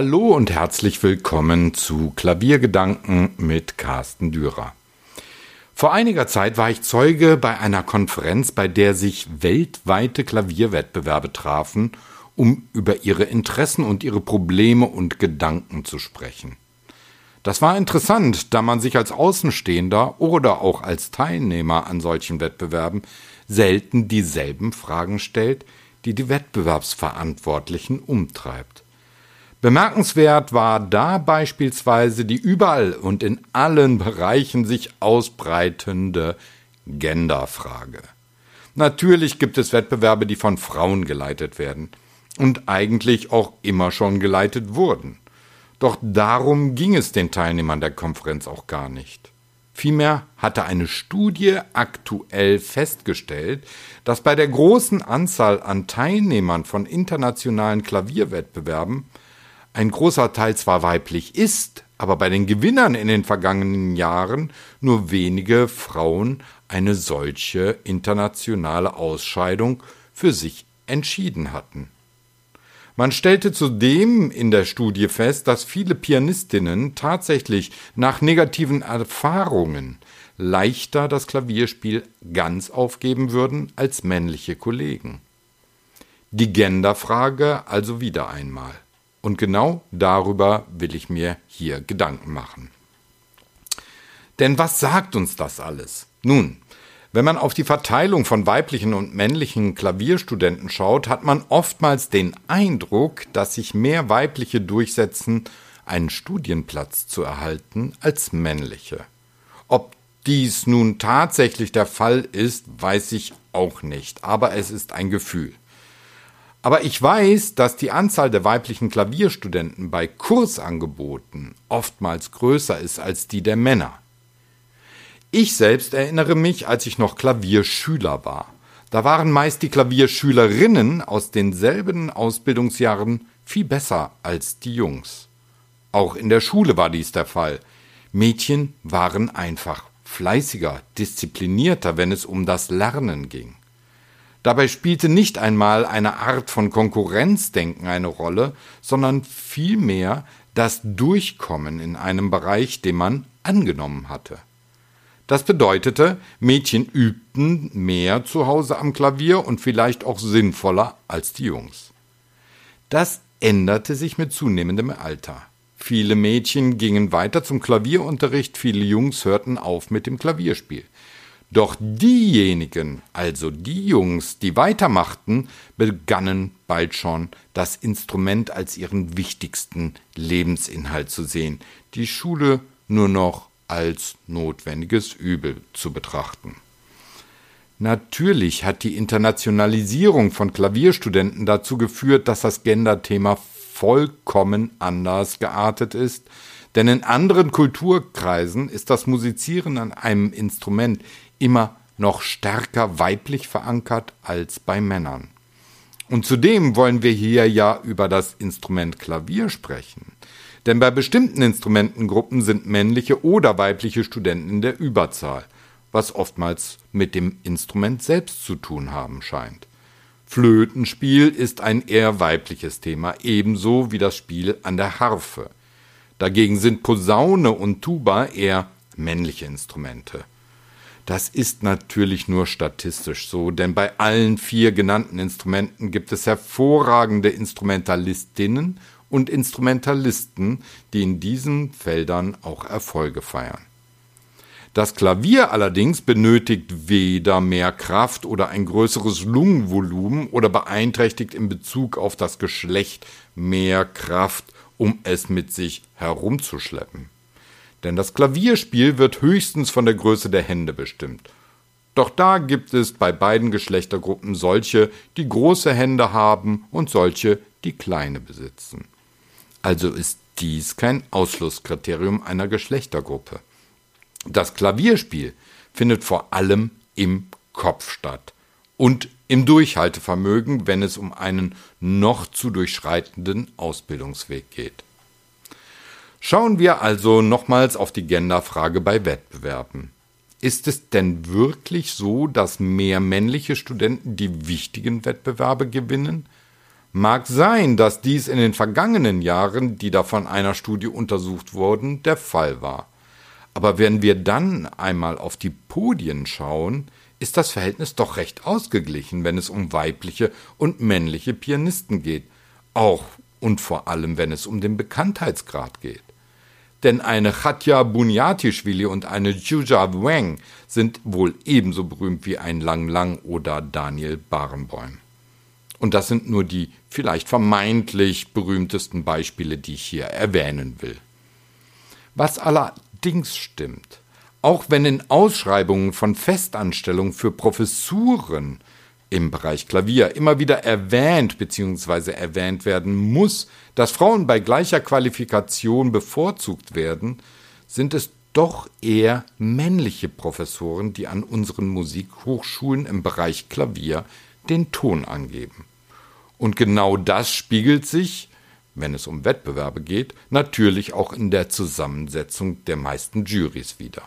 Hallo und herzlich willkommen zu Klaviergedanken mit Carsten Dürer. Vor einiger Zeit war ich Zeuge bei einer Konferenz, bei der sich weltweite Klavierwettbewerbe trafen, um über ihre Interessen und ihre Probleme und Gedanken zu sprechen. Das war interessant, da man sich als Außenstehender oder auch als Teilnehmer an solchen Wettbewerben selten dieselben Fragen stellt, die die Wettbewerbsverantwortlichen umtreibt. Bemerkenswert war da beispielsweise die überall und in allen Bereichen sich ausbreitende Genderfrage. Natürlich gibt es Wettbewerbe, die von Frauen geleitet werden und eigentlich auch immer schon geleitet wurden. Doch darum ging es den Teilnehmern der Konferenz auch gar nicht. Vielmehr hatte eine Studie aktuell festgestellt, dass bei der großen Anzahl an Teilnehmern von internationalen Klavierwettbewerben ein großer Teil zwar weiblich ist, aber bei den Gewinnern in den vergangenen Jahren nur wenige Frauen eine solche internationale Ausscheidung für sich entschieden hatten. Man stellte zudem in der Studie fest, dass viele Pianistinnen tatsächlich nach negativen Erfahrungen leichter das Klavierspiel ganz aufgeben würden als männliche Kollegen. Die Genderfrage also wieder einmal. Und genau darüber will ich mir hier Gedanken machen. Denn was sagt uns das alles? Nun, wenn man auf die Verteilung von weiblichen und männlichen Klavierstudenten schaut, hat man oftmals den Eindruck, dass sich mehr weibliche durchsetzen, einen Studienplatz zu erhalten, als männliche. Ob dies nun tatsächlich der Fall ist, weiß ich auch nicht, aber es ist ein Gefühl. Aber ich weiß, dass die Anzahl der weiblichen Klavierstudenten bei Kursangeboten oftmals größer ist als die der Männer. Ich selbst erinnere mich, als ich noch Klavierschüler war. Da waren meist die Klavierschülerinnen aus denselben Ausbildungsjahren viel besser als die Jungs. Auch in der Schule war dies der Fall. Mädchen waren einfach fleißiger, disziplinierter, wenn es um das Lernen ging. Dabei spielte nicht einmal eine Art von Konkurrenzdenken eine Rolle, sondern vielmehr das Durchkommen in einem Bereich, den man angenommen hatte. Das bedeutete, Mädchen übten mehr zu Hause am Klavier und vielleicht auch sinnvoller als die Jungs. Das änderte sich mit zunehmendem Alter. Viele Mädchen gingen weiter zum Klavierunterricht, viele Jungs hörten auf mit dem Klavierspiel. Doch diejenigen, also die Jungs, die weitermachten, begannen bald schon das Instrument als ihren wichtigsten Lebensinhalt zu sehen, die Schule nur noch als notwendiges Übel zu betrachten. Natürlich hat die Internationalisierung von Klavierstudenten dazu geführt, dass das Gender-Thema vollkommen anders geartet ist, denn in anderen Kulturkreisen ist das Musizieren an einem Instrument immer noch stärker weiblich verankert als bei Männern. Und zudem wollen wir hier ja über das Instrument Klavier sprechen. Denn bei bestimmten Instrumentengruppen sind männliche oder weibliche Studenten in der Überzahl, was oftmals mit dem Instrument selbst zu tun haben scheint. Flötenspiel ist ein eher weibliches Thema, ebenso wie das Spiel an der Harfe. Dagegen sind Posaune und Tuba eher männliche Instrumente. Das ist natürlich nur statistisch so, denn bei allen vier genannten Instrumenten gibt es hervorragende Instrumentalistinnen und Instrumentalisten, die in diesen Feldern auch Erfolge feiern. Das Klavier allerdings benötigt weder mehr Kraft oder ein größeres Lungenvolumen oder beeinträchtigt in Bezug auf das Geschlecht mehr Kraft, um es mit sich herumzuschleppen denn das Klavierspiel wird höchstens von der Größe der Hände bestimmt. Doch da gibt es bei beiden Geschlechtergruppen solche, die große Hände haben und solche, die kleine besitzen. Also ist dies kein Ausschlusskriterium einer Geschlechtergruppe. Das Klavierspiel findet vor allem im Kopf statt und im Durchhaltevermögen, wenn es um einen noch zu durchschreitenden Ausbildungsweg geht. Schauen wir also nochmals auf die Genderfrage bei Wettbewerben. Ist es denn wirklich so, dass mehr männliche Studenten die wichtigen Wettbewerbe gewinnen? Mag sein, dass dies in den vergangenen Jahren, die da von einer Studie untersucht wurden, der Fall war. Aber wenn wir dann einmal auf die Podien schauen, ist das Verhältnis doch recht ausgeglichen, wenn es um weibliche und männliche Pianisten geht, auch und vor allem, wenn es um den Bekanntheitsgrad geht. Denn eine Khatja Bunyatischvili und eine Juja Wang sind wohl ebenso berühmt wie ein Lang Lang oder Daniel Barenboim. Und das sind nur die vielleicht vermeintlich berühmtesten Beispiele, die ich hier erwähnen will. Was allerdings stimmt, auch wenn in Ausschreibungen von Festanstellungen für Professuren im Bereich Klavier immer wieder erwähnt bzw. erwähnt werden muss, dass Frauen bei gleicher Qualifikation bevorzugt werden, sind es doch eher männliche Professoren, die an unseren Musikhochschulen im Bereich Klavier den Ton angeben. Und genau das spiegelt sich, wenn es um Wettbewerbe geht, natürlich auch in der Zusammensetzung der meisten Jurys wieder.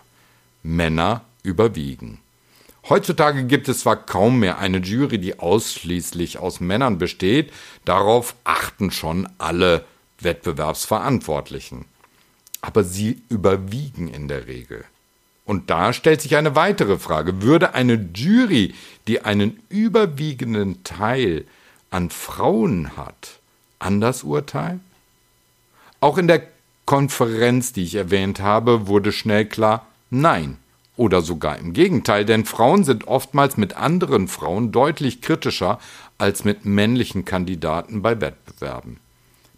Männer überwiegen. Heutzutage gibt es zwar kaum mehr eine Jury, die ausschließlich aus Männern besteht, darauf achten schon alle Wettbewerbsverantwortlichen. Aber sie überwiegen in der Regel. Und da stellt sich eine weitere Frage. Würde eine Jury, die einen überwiegenden Teil an Frauen hat, anders urteilen? Auch in der Konferenz, die ich erwähnt habe, wurde schnell klar, nein. Oder sogar im Gegenteil, denn Frauen sind oftmals mit anderen Frauen deutlich kritischer als mit männlichen Kandidaten bei Wettbewerben.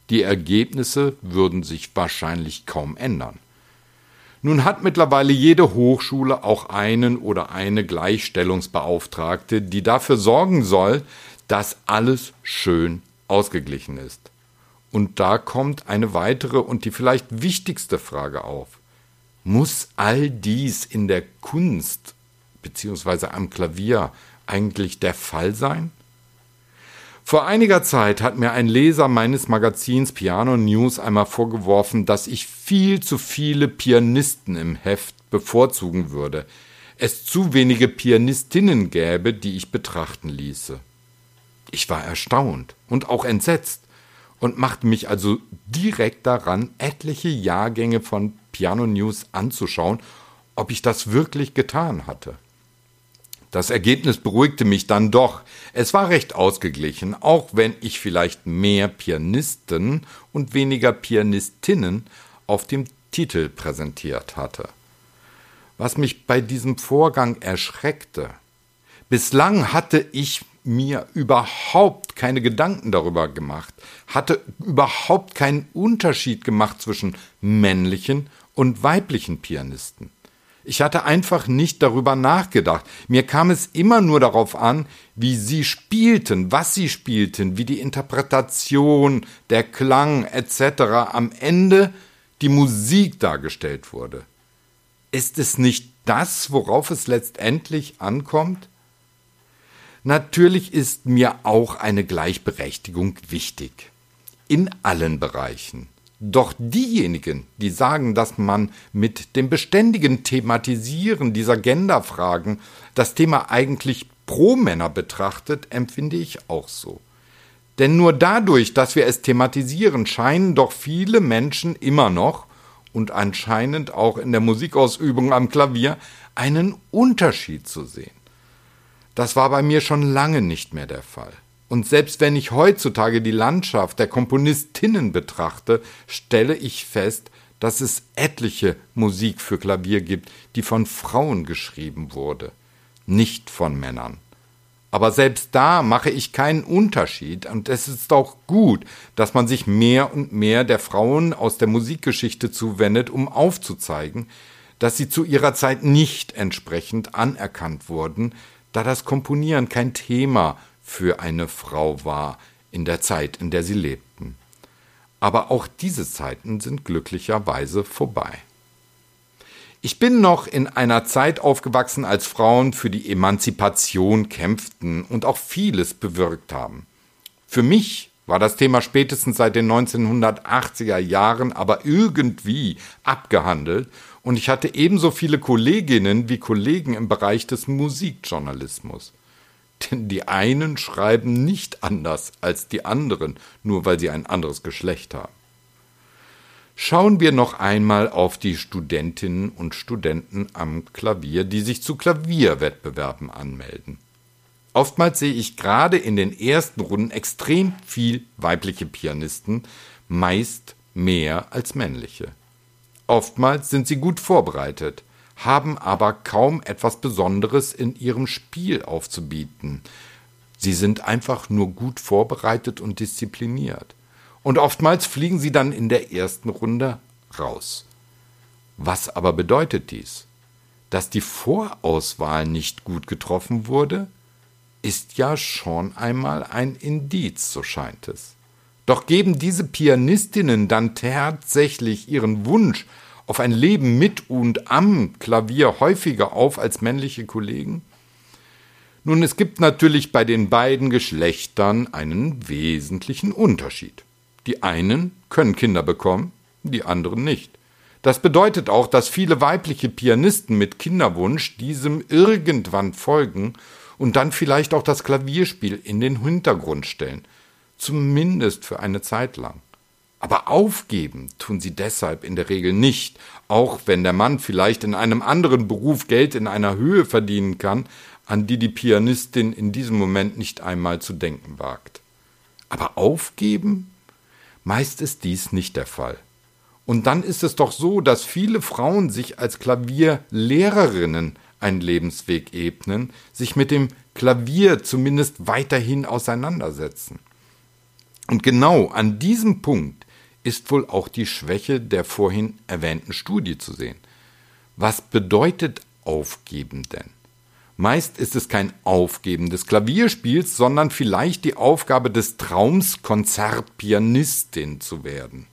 Die Ergebnisse würden sich wahrscheinlich kaum ändern. Nun hat mittlerweile jede Hochschule auch einen oder eine Gleichstellungsbeauftragte, die dafür sorgen soll, dass alles schön ausgeglichen ist. Und da kommt eine weitere und die vielleicht wichtigste Frage auf. Muss all dies in der Kunst bzw. am Klavier eigentlich der Fall sein? Vor einiger Zeit hat mir ein Leser meines Magazins Piano News einmal vorgeworfen, dass ich viel zu viele Pianisten im Heft bevorzugen würde, es zu wenige Pianistinnen gäbe, die ich betrachten ließe. Ich war erstaunt und auch entsetzt und machte mich also direkt daran, etliche Jahrgänge von Piano News anzuschauen, ob ich das wirklich getan hatte. Das Ergebnis beruhigte mich dann doch. Es war recht ausgeglichen, auch wenn ich vielleicht mehr Pianisten und weniger Pianistinnen auf dem Titel präsentiert hatte. Was mich bei diesem Vorgang erschreckte. Bislang hatte ich mir überhaupt keine Gedanken darüber gemacht, hatte überhaupt keinen Unterschied gemacht zwischen männlichen und weiblichen Pianisten. Ich hatte einfach nicht darüber nachgedacht. Mir kam es immer nur darauf an, wie sie spielten, was sie spielten, wie die Interpretation, der Klang etc. am Ende die Musik dargestellt wurde. Ist es nicht das, worauf es letztendlich ankommt? Natürlich ist mir auch eine Gleichberechtigung wichtig. In allen Bereichen. Doch diejenigen, die sagen, dass man mit dem beständigen Thematisieren dieser Genderfragen das Thema eigentlich pro Männer betrachtet, empfinde ich auch so. Denn nur dadurch, dass wir es thematisieren, scheinen doch viele Menschen immer noch und anscheinend auch in der Musikausübung am Klavier einen Unterschied zu sehen. Das war bei mir schon lange nicht mehr der Fall. Und selbst wenn ich heutzutage die Landschaft der Komponistinnen betrachte, stelle ich fest, dass es etliche Musik für Klavier gibt, die von Frauen geschrieben wurde, nicht von Männern. Aber selbst da mache ich keinen Unterschied und es ist auch gut, dass man sich mehr und mehr der Frauen aus der Musikgeschichte zuwendet, um aufzuzeigen, dass sie zu ihrer Zeit nicht entsprechend anerkannt wurden, da das Komponieren kein Thema für eine Frau war in der Zeit, in der sie lebten. Aber auch diese Zeiten sind glücklicherweise vorbei. Ich bin noch in einer Zeit aufgewachsen, als Frauen für die Emanzipation kämpften und auch vieles bewirkt haben. Für mich war das Thema spätestens seit den 1980er Jahren aber irgendwie abgehandelt und ich hatte ebenso viele Kolleginnen wie Kollegen im Bereich des Musikjournalismus. denn die einen schreiben nicht anders als die anderen, nur weil sie ein anderes Geschlecht haben. Schauen wir noch einmal auf die Studentinnen und Studenten am Klavier, die sich zu Klavierwettbewerben anmelden. Oftmals sehe ich gerade in den ersten Runden extrem viel weibliche Pianisten, meist mehr als männliche. Oftmals sind sie gut vorbereitet, haben aber kaum etwas Besonderes in ihrem Spiel aufzubieten. Sie sind einfach nur gut vorbereitet und diszipliniert. Und oftmals fliegen sie dann in der ersten Runde raus. Was aber bedeutet dies? Dass die Vorauswahl nicht gut getroffen wurde? Ist ja schon einmal ein Indiz, so scheint es. Doch geben diese Pianistinnen dann tatsächlich ihren Wunsch auf ein Leben mit und am Klavier häufiger auf als männliche Kollegen? Nun, es gibt natürlich bei den beiden Geschlechtern einen wesentlichen Unterschied. Die einen können Kinder bekommen, die anderen nicht. Das bedeutet auch, dass viele weibliche Pianisten mit Kinderwunsch diesem irgendwann folgen und dann vielleicht auch das Klavierspiel in den Hintergrund stellen, zumindest für eine Zeit lang. Aber aufgeben tun sie deshalb in der Regel nicht, auch wenn der Mann vielleicht in einem anderen Beruf Geld in einer Höhe verdienen kann, an die die Pianistin in diesem Moment nicht einmal zu denken wagt. Aber aufgeben? Meist ist dies nicht der Fall. Und dann ist es doch so, dass viele Frauen sich als Klavierlehrerinnen einen Lebensweg ebnen, sich mit dem Klavier zumindest weiterhin auseinandersetzen. Und genau an diesem Punkt ist wohl auch die Schwäche der vorhin erwähnten Studie zu sehen. Was bedeutet aufgeben denn? Meist ist es kein Aufgeben des Klavierspiels, sondern vielleicht die Aufgabe des Traums, Konzertpianistin zu werden.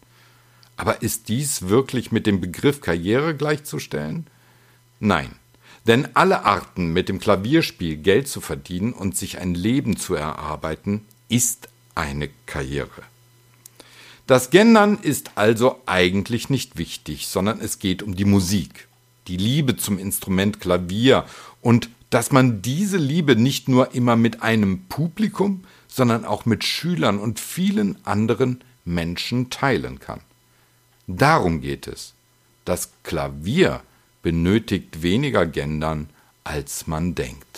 Aber ist dies wirklich mit dem Begriff Karriere gleichzustellen? Nein, denn alle Arten, mit dem Klavierspiel Geld zu verdienen und sich ein Leben zu erarbeiten, ist eine Karriere. Das Gendern ist also eigentlich nicht wichtig, sondern es geht um die Musik, die Liebe zum Instrument Klavier und dass man diese Liebe nicht nur immer mit einem Publikum, sondern auch mit Schülern und vielen anderen Menschen teilen kann. Darum geht es. Das Klavier benötigt weniger Gendern, als man denkt.